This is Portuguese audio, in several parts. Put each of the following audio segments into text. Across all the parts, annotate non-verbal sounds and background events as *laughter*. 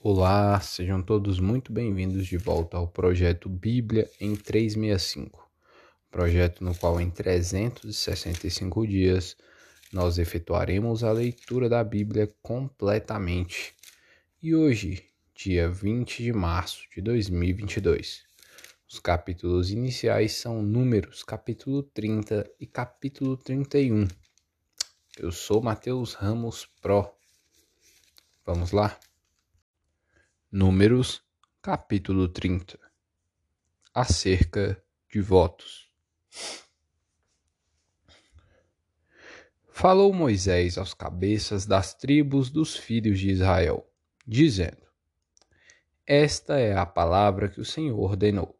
Olá, sejam todos muito bem-vindos de volta ao projeto Bíblia em 365, projeto no qual em 365 dias nós efetuaremos a leitura da Bíblia completamente. E hoje, dia 20 de março de 2022, os capítulos iniciais são Números, capítulo 30 e capítulo 31. Eu sou Mateus Ramos Pro. Vamos lá? Números, capítulo 30 Acerca de votos. Falou Moisés aos cabeças das tribos dos filhos de Israel, dizendo: Esta é a palavra que o Senhor ordenou.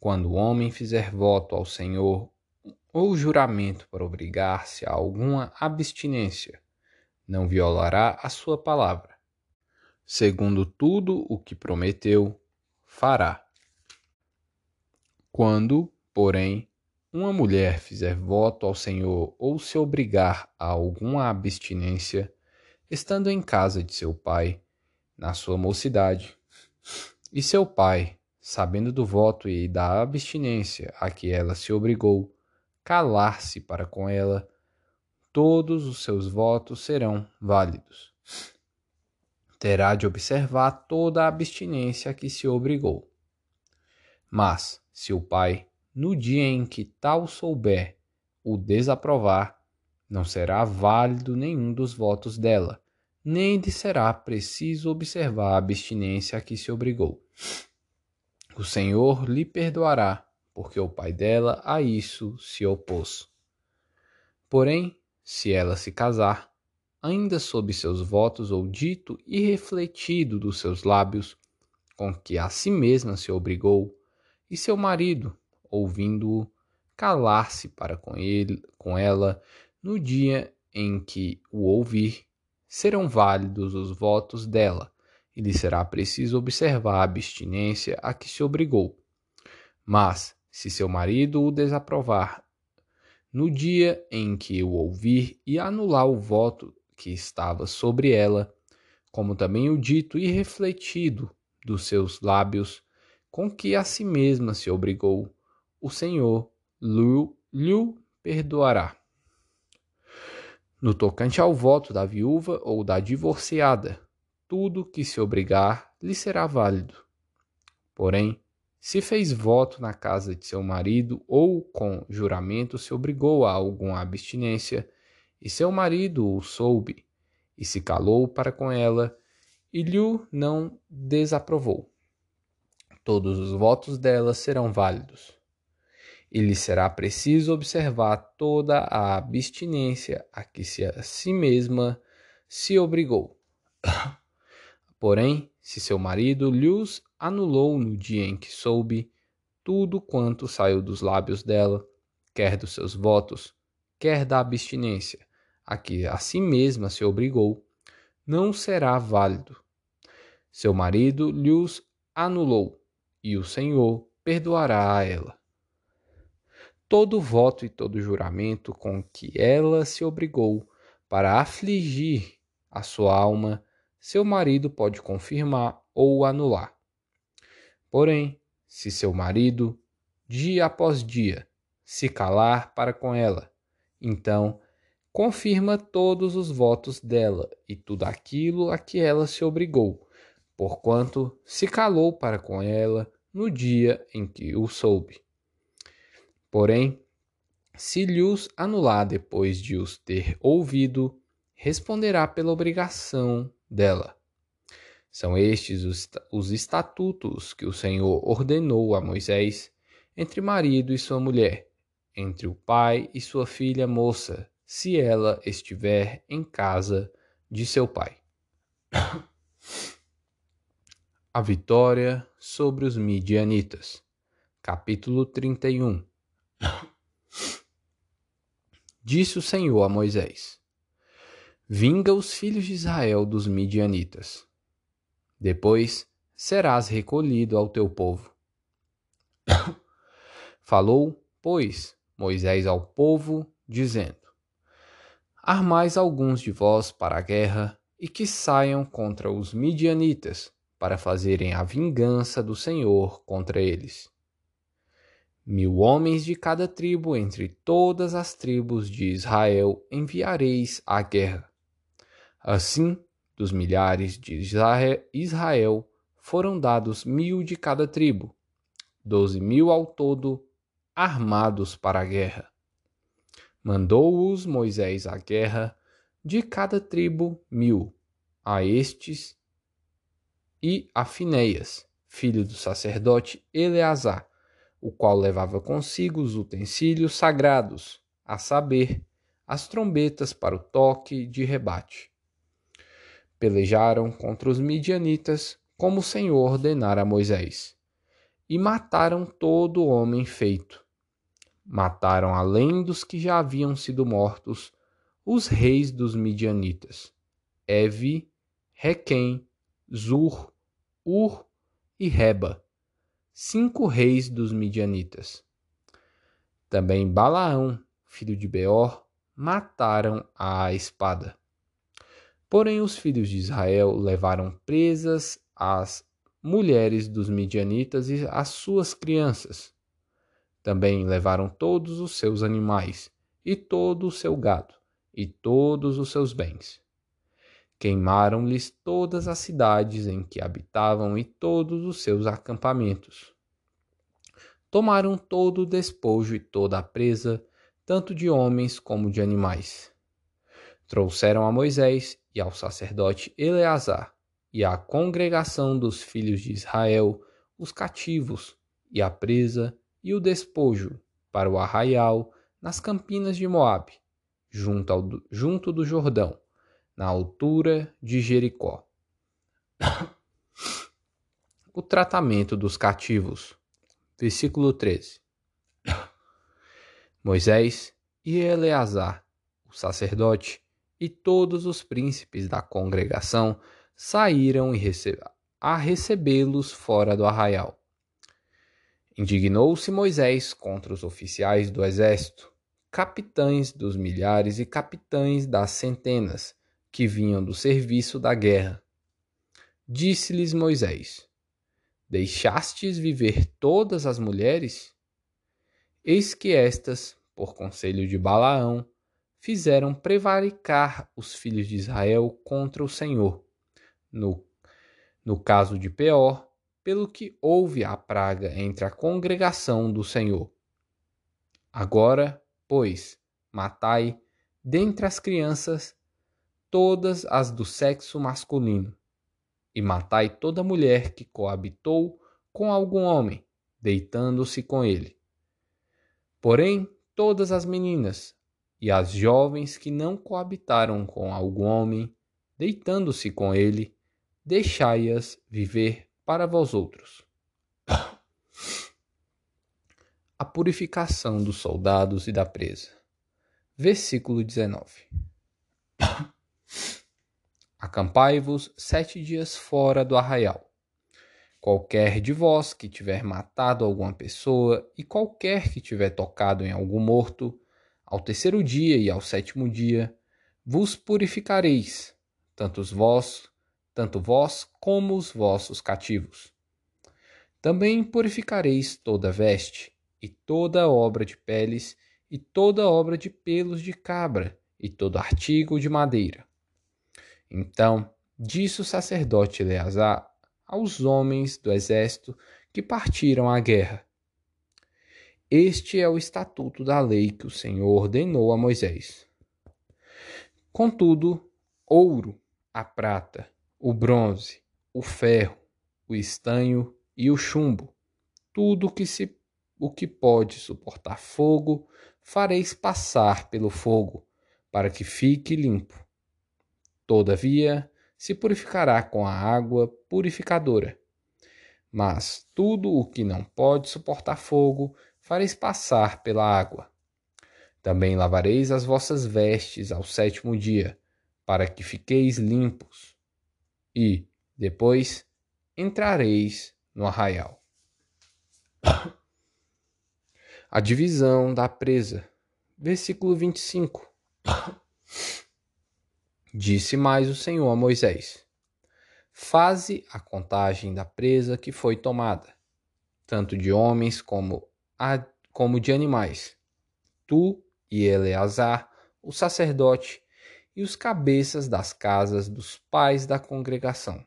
Quando o homem fizer voto ao Senhor ou juramento para obrigar-se a alguma abstinência, não violará a sua palavra segundo tudo o que prometeu, fará. Quando, porém, uma mulher fizer voto ao Senhor ou se obrigar a alguma abstinência, estando em casa de seu pai, na sua mocidade, e seu pai, sabendo do voto e da abstinência a que ela se obrigou, calar-se para com ela, todos os seus votos serão válidos terá de observar toda a abstinência que se obrigou. Mas, se o pai, no dia em que tal souber, o desaprovar, não será válido nenhum dos votos dela, nem lhe será preciso observar a abstinência a que se obrigou. O Senhor lhe perdoará, porque o pai dela a isso se opôs. Porém, se ela se casar, ainda sob seus votos ou dito e refletido dos seus lábios, com que a si mesma se obrigou, e seu marido, ouvindo-o, calar-se para com ele, com ela, no dia em que o ouvir, serão válidos os votos dela, e lhe será preciso observar a abstinência a que se obrigou. Mas, se seu marido o desaprovar no dia em que o ouvir e anular o voto que estava sobre ela, como também o dito e refletido dos seus lábios, com que a si mesma se obrigou, o Senhor lhe perdoará. No tocante ao voto da viúva ou da divorciada, tudo que se obrigar lhe será válido. Porém, se fez voto na casa de seu marido ou com juramento se obrigou a alguma abstinência, e seu marido o soube, e se calou para com ela, e lhe não desaprovou. Todos os votos dela serão válidos. E lhe será preciso observar toda a abstinência a que se a si mesma se obrigou. *coughs* Porém, se seu marido lhes anulou no dia em que soube tudo quanto saiu dos lábios dela, quer dos seus votos, quer da abstinência, a que a si mesma se obrigou, não será válido. Seu marido lhes anulou, e o Senhor perdoará a ela. Todo voto e todo juramento com que ela se obrigou para afligir a sua alma, seu marido pode confirmar ou anular. Porém, se seu marido, dia após dia, se calar para com ela, então confirma todos os votos dela e tudo aquilo a que ela se obrigou, porquanto se calou para com ela no dia em que o soube. Porém, se lhes anular depois de os ter ouvido, responderá pela obrigação dela. São estes os estatutos que o Senhor ordenou a Moisés entre marido e sua mulher, entre o pai e sua filha moça, se ela estiver em casa de seu pai. *coughs* A vitória sobre os midianitas. Capítulo 31. *coughs* Disse o Senhor a Moisés: Vinga os filhos de Israel dos midianitas. Depois serás recolhido ao teu povo. *coughs* Falou, pois, Moisés ao povo, dizendo: Armais alguns de vós para a guerra, e que saiam contra os midianitas para fazerem a vingança do Senhor contra eles. Mil homens de cada tribo entre todas as tribos de Israel enviareis à guerra. Assim, dos milhares de Israel foram dados mil de cada tribo, doze mil ao todo, armados para a guerra. Mandou-os Moisés à guerra, de cada tribo mil, a estes e a Finéias, filho do sacerdote Eleazar, o qual levava consigo os utensílios sagrados, a saber, as trombetas para o toque de rebate. Pelejaram contra os midianitas, como o Senhor ordenara a Moisés, e mataram todo homem feito, Mataram, além dos que já haviam sido mortos, os reis dos midianitas, Evi, Requem, Zur, Ur e Reba, cinco reis dos midianitas. Também Balaão, filho de Beor, mataram à espada. Porém, os filhos de Israel levaram presas as mulheres dos midianitas e as suas crianças, também levaram todos os seus animais, e todo o seu gado, e todos os seus bens. Queimaram-lhes todas as cidades em que habitavam e todos os seus acampamentos. Tomaram todo o despojo e toda a presa, tanto de homens como de animais. Trouxeram a Moisés e ao sacerdote Eleazar e à congregação dos filhos de Israel os cativos e a presa e o despojo para o arraial nas campinas de Moabe, junto, ao, junto do Jordão, na altura de Jericó. *coughs* o tratamento dos cativos. Versículo 13. *coughs* Moisés e Eleazar, o sacerdote, e todos os príncipes da congregação saíram a recebê-los fora do arraial. Indignou-se Moisés contra os oficiais do exército, capitães dos milhares e capitães das centenas, que vinham do serviço da guerra. Disse-lhes Moisés: Deixastes viver todas as mulheres? Eis que estas, por conselho de Balaão, fizeram prevaricar os filhos de Israel contra o Senhor. No, no caso de Peor, pelo que houve a praga entre a congregação do Senhor. Agora, pois, matai dentre as crianças todas as do sexo masculino, e matai toda mulher que coabitou com algum homem, deitando-se com ele. Porém, todas as meninas e as jovens que não coabitaram com algum homem, deitando-se com ele, deixai-as viver para vós outros. *coughs* A purificação dos soldados e da presa. Versículo 19. *coughs* Acampai-vos sete dias fora do arraial. Qualquer de vós que tiver matado alguma pessoa, e qualquer que tiver tocado em algum morto, ao terceiro dia e ao sétimo dia, vos purificareis, tanto vós tanto vós como os vossos cativos. Também purificareis toda veste, e toda obra de peles, e toda obra de pelos de cabra, e todo artigo de madeira. Então disse o sacerdote Eleazar aos homens do exército que partiram à guerra: Este é o estatuto da lei que o Senhor ordenou a Moisés. Contudo, ouro, a prata, o bronze, o ferro, o estanho e o chumbo. Tudo que se o que pode suportar fogo, fareis passar pelo fogo, para que fique limpo. Todavia, se purificará com a água purificadora. Mas tudo o que não pode suportar fogo, fareis passar pela água. Também lavareis as vossas vestes ao sétimo dia, para que fiqueis limpos e, depois, entrareis no arraial. A divisão da presa. Versículo 25. Disse mais o Senhor a Moisés: Faze a contagem da presa que foi tomada, tanto de homens como, a, como de animais. Tu e Eleazar, o sacerdote, e os cabeças das casas dos pais da congregação.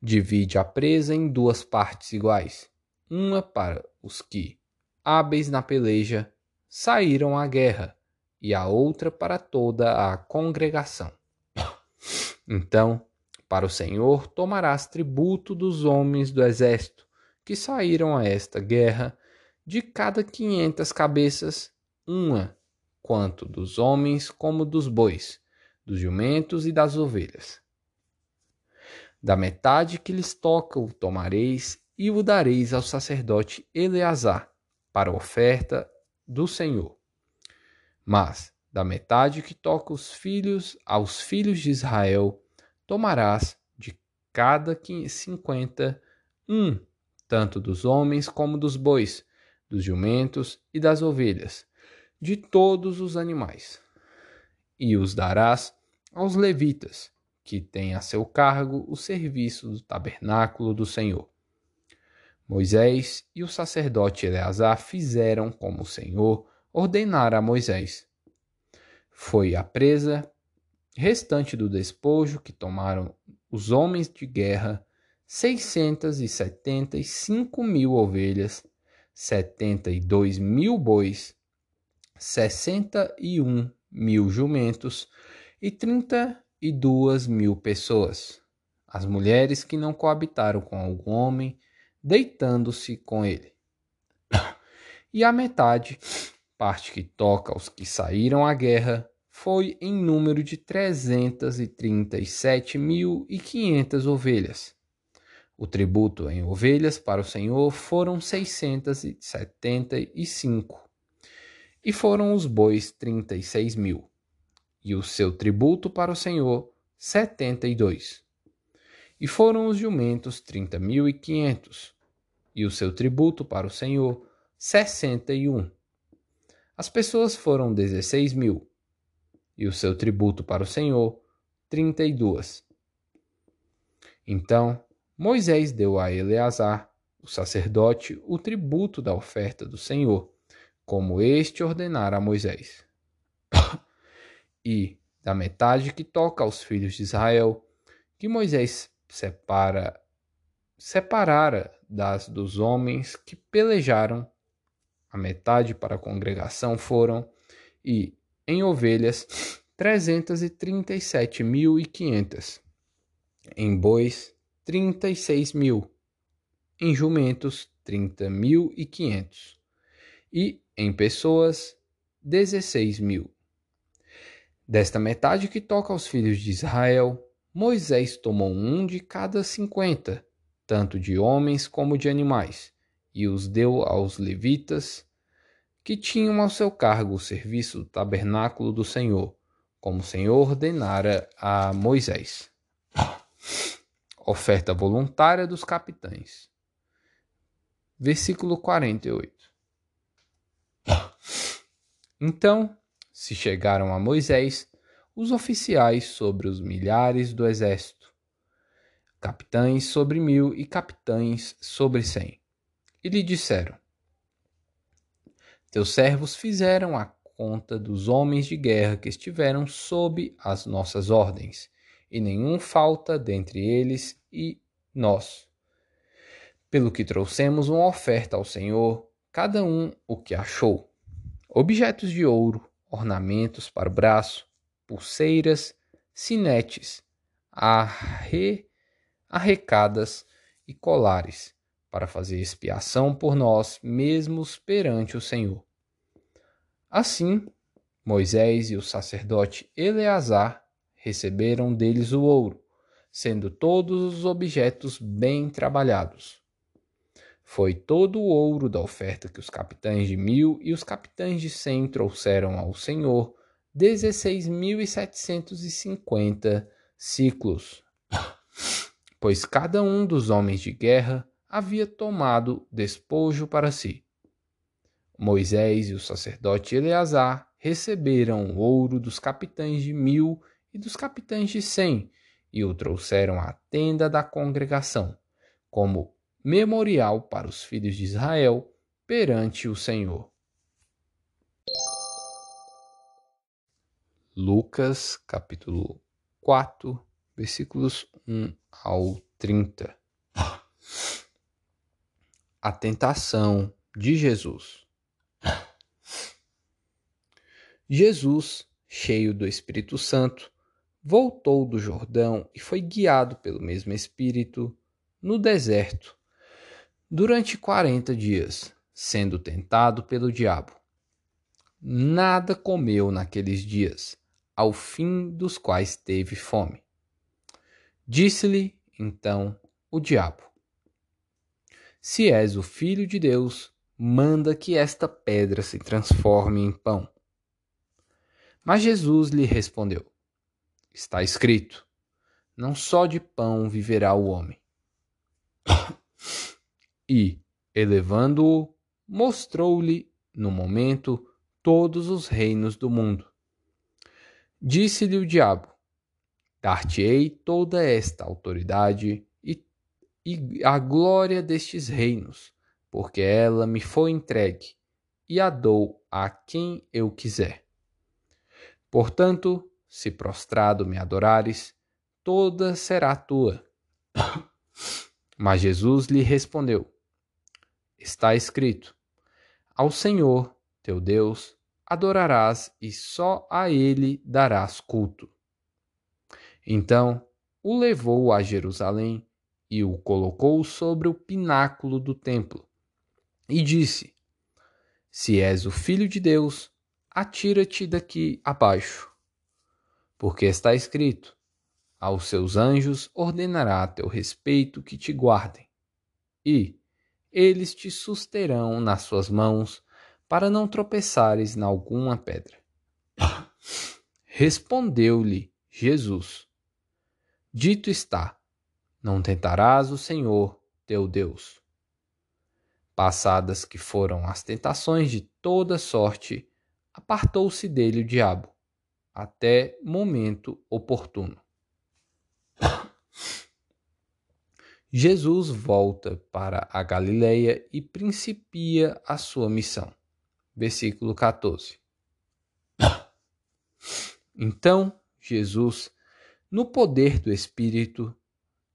Divide a presa em duas partes iguais, uma para os que, hábeis na peleja, saíram à guerra, e a outra para toda a congregação. *coughs* Então, para o Senhor tomarás tributo dos homens do exército que saíram a esta guerra, de cada quinhentas cabeças, uma quanto dos homens como dos bois, dos jumentos e das ovelhas. Da metade que lhes toca o tomareis e o dareis ao sacerdote Eleazar, para oferta do Senhor. Mas da metade que toca os filhos aos filhos de Israel, tomarás de cada cinquenta um, tanto dos homens como dos bois, dos jumentos e das ovelhas, de todos os animais, e os darás aos levitas, que têm a seu cargo o serviço do tabernáculo do Senhor. Moisés e o sacerdote Eleazar fizeram como o Senhor ordenara a Moisés. Foi a presa restante do despojo que tomaram os homens de guerra, seiscentas e setenta e cinco mil ovelhas, setenta e dois mil bois, sessenta e um mil jumentos e trinta e duas mil pessoas, as mulheres que não coabitaram com algum homem, deitando-se com ele. E a metade, parte que toca aos que saíram à guerra, foi em número de trezentas e trinta e sete mil e quinhentas ovelhas. O tributo em ovelhas para o Senhor foram seiscentas e foram os bois trinta e seis mil, e o seu tributo para o Senhor setenta e dois. E foram os jumentos trinta mil e quinhentos, e o seu tributo para o Senhor sessenta e um. As pessoas foram dezesseis mil, e o seu tributo para o Senhor trinta e duas. Então Moisés deu a Eleazar, o sacerdote, o tributo da oferta do Senhor como este ordenara a Moisés. e da metade que toca aos filhos de Israel, que Moisés separa separara das dos homens que pelejaram, a metade para a congregação foram, e em ovelhas trezentas e trinta e sete mil e quinhentas, em bois trinta e seis mil, em jumentos trinta mil e quinhentos, e em pessoas, 16 mil. Desta metade que toca aos filhos de Israel, Moisés tomou um de cada cinquenta, tanto de homens como de animais, e os deu aos levitas, que tinham ao seu cargo o serviço do tabernáculo do Senhor, como o Senhor ordenara a Moisés. Oferta voluntária dos capitães. Versículo 48. Então se chegaram a Moisés os oficiais sobre os milhares do exército, capitães sobre mil e capitães sobre cem, e lhe disseram: Teus servos fizeram a conta dos homens de guerra que estiveram sob as nossas ordens, e nenhum falta dentre eles e nós. Pelo que trouxemos uma oferta ao Senhor, cada um o que achou objetos de ouro, ornamentos para o braço, pulseiras, sinetes, arre, arrecadas e colares, para fazer expiação por nós mesmos perante o Senhor. Assim, Moisés e o sacerdote Eleazar receberam deles o ouro, sendo todos os objetos bem trabalhados. Foi todo o ouro da oferta que os capitães de mil e os capitães de cem trouxeram ao Senhor, dezesseis mil e setecentos e cinquenta ciclos. Pois cada um dos homens de guerra havia tomado despojo para si. Moisés e o sacerdote Eleazar receberam o ouro dos capitães de mil e dos capitães de cem, e o trouxeram à tenda da congregação, como memorial para os filhos de Israel perante o Senhor. Lucas capítulo 4, versículos 1 ao 30. A tentação de Jesus. Jesus, cheio do Espírito Santo, voltou do Jordão e foi guiado pelo mesmo Espírito no deserto durante quarenta dias, sendo tentado pelo diabo. Nada comeu naqueles dias, ao fim dos quais teve fome. Disse-lhe, então, o diabo: Se és o filho de Deus, manda que esta pedra se transforme em pão. Mas Jesus lhe respondeu: Está escrito: Não só de pão viverá o homem. E, elevando-o, mostrou-lhe, no momento, todos os reinos do mundo. Disse-lhe o diabo: Dar-te-ei toda esta autoridade e, e a glória destes reinos, porque ela me foi entregue, e a dou a quem eu quiser. Portanto, se prostrado me adorares, toda será tua. *coughs* Mas Jesus lhe respondeu: Está escrito: Ao Senhor, teu Deus, adorarás e só a ele darás culto. Então o levou a Jerusalém e o colocou sobre o pináculo do templo e disse: Se és o filho de Deus, atira-te daqui abaixo. Porque está escrito: Aos seus anjos ordenará a teu respeito que te guardem, e eles te susterão nas suas mãos para não tropeçares em alguma pedra. *laughs* Respondeu-lhe Jesus: Dito está: Não tentarás o Senhor teu Deus. Passadas que foram as tentações de toda sorte, apartou-se dele o diabo, até momento oportuno. Jesus volta para a Galileia e principia a sua missão versículo 14. Então Jesus, no poder do Espírito,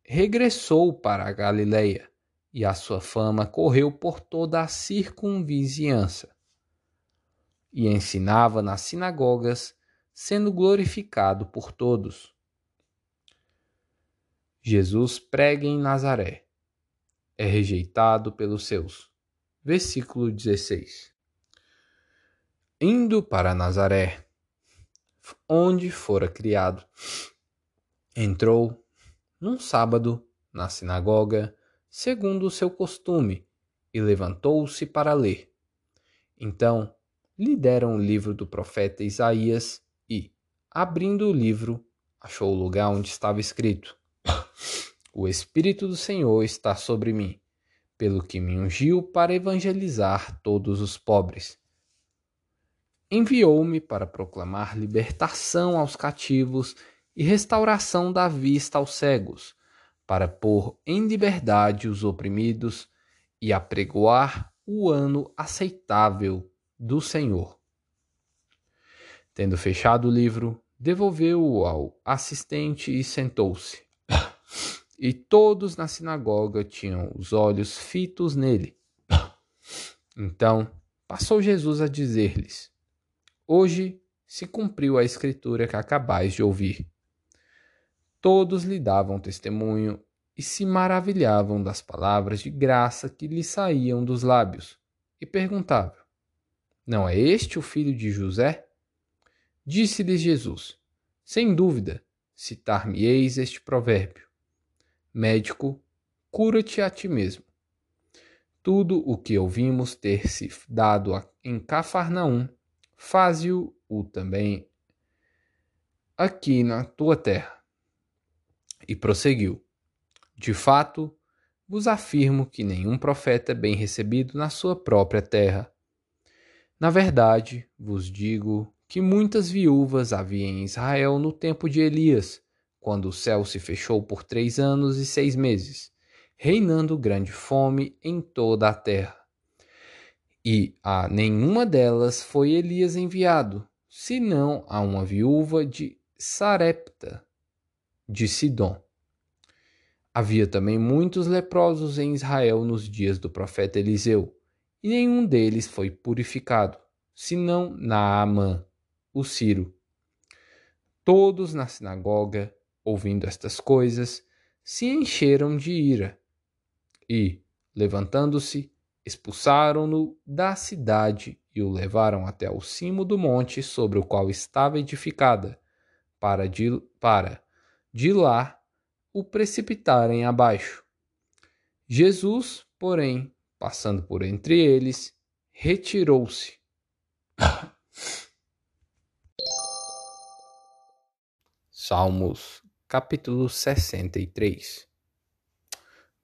regressou para a Galileia, e a sua fama correu por toda a circunvizinhança. E ensinava nas sinagogas, sendo glorificado por todos. Jesus prega em Nazaré. É rejeitado pelos seus. Versículo 16 indo para Nazaré, onde fora criado. Entrou num sábado na sinagoga, segundo o seu costume, e levantou-se para ler. Então lhe deram o livro do profeta Isaías e, abrindo o livro, achou o lugar onde estava escrito: O Espírito do Senhor está sobre mim, pelo que me ungiu para evangelizar todos os pobres enviou-me para proclamar libertação aos cativos e restauração da vista aos cegos, para pôr em liberdade os oprimidos e apregoar o ano aceitável do Senhor. Tendo fechado o livro, devolveu-o ao assistente e sentou-se. E todos na sinagoga tinham os olhos fitos nele. Então passou Jesus a dizer-lhes: Hoje se cumpriu a escritura que acabais de ouvir. Todos lhe davam testemunho e se maravilhavam das palavras de graça que lhe saíam dos lábios, e perguntavam: Não é este o filho de José? Disse-lhes Jesus: Sem dúvida, citar-me-eis este provérbio: Médico, cura-te a ti mesmo. Tudo o que ouvimos ter se dado em Cafarnaum, faze-o também aqui na tua terra. E prosseguiu: De fato, vos afirmo que nenhum profeta é bem recebido na sua própria terra. Na verdade, vos digo que muitas viúvas havia em Israel no tempo de Elias, quando o céu se fechou por três anos e seis meses, reinando grande fome em toda a terra. E a nenhuma delas foi Elias enviado, senão a uma viúva de Sarepta, de Sidom. Havia também muitos leprosos em Israel nos dias do profeta Eliseu, e nenhum deles foi purificado, senão Naamã, o Ciro. Todos na sinagoga, ouvindo estas coisas, se encheram de ira e, levantando-se, expulsaram-no da cidade e o levaram até o cimo do monte sobre o qual estava edificada, para de, para de lá o precipitarem abaixo. Jesus, porém, passando por entre eles, retirou-se. *laughs* Salmos, capítulo 63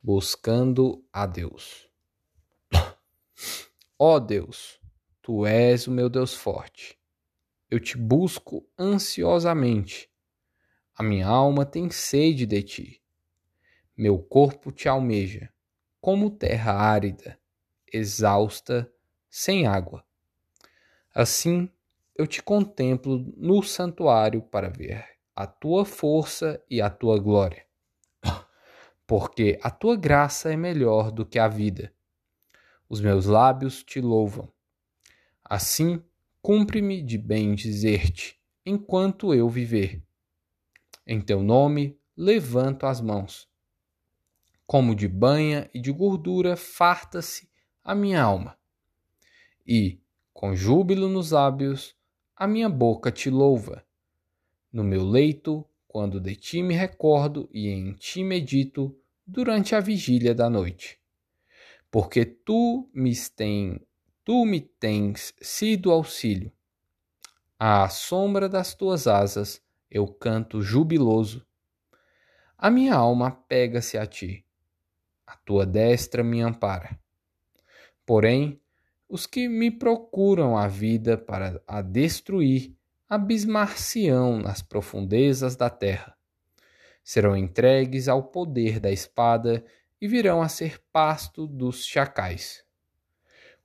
Buscando a Deus. Ó oh Deus, tu és o meu Deus forte. Eu te busco ansiosamente. A minha alma tem sede de ti. Meu corpo te almeja, como terra árida, exausta, sem água. Assim eu te contemplo no santuário para ver a tua força e a tua glória. Porque a tua graça é melhor do que a vida os meus lábios te louvam. Assim, cumpre-me de bem dizer-te, enquanto eu viver. Em teu nome levanto as mãos. Como de banha e de gordura farta-se a minha alma. E, com júbilo nos lábios, a minha boca te louva. No meu leito, quando de ti me recordo e em ti medito durante a vigília da noite porque tu me, tem, tu me tens sido auxílio. À sombra das tuas asas eu canto jubiloso. A minha alma pega-se a ti, a tua destra me ampara. Porém, os que me procuram a vida para a destruir abismar-se-ão nas profundezas da terra. Serão entregues ao poder da espada e virão a ser pasto dos chacais.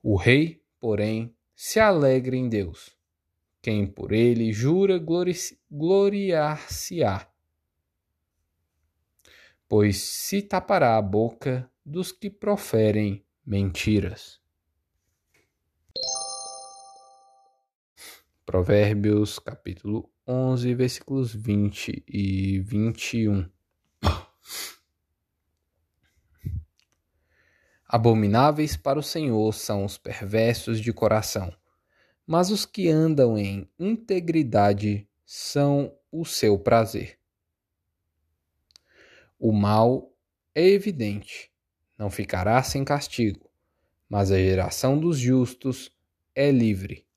O rei, porém, se alegra em Deus. Quem por ele jura gloriar-se-á, pois se tapará a boca dos que proferem mentiras. Provérbios capítulo 11, versículos 20 e 21. Abomináveis para o Senhor são os perversos de coração, mas os que andam em integridade são o seu prazer. O mal é evidente, não ficará sem castigo, mas a geração dos justos é livre.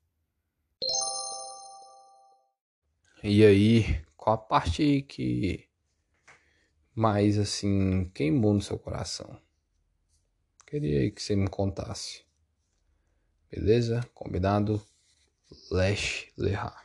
E aí, qual a parte que mais assim queimou no seu coração? Queria que você me contasse. Beleza? Combinado? Lash Lerra.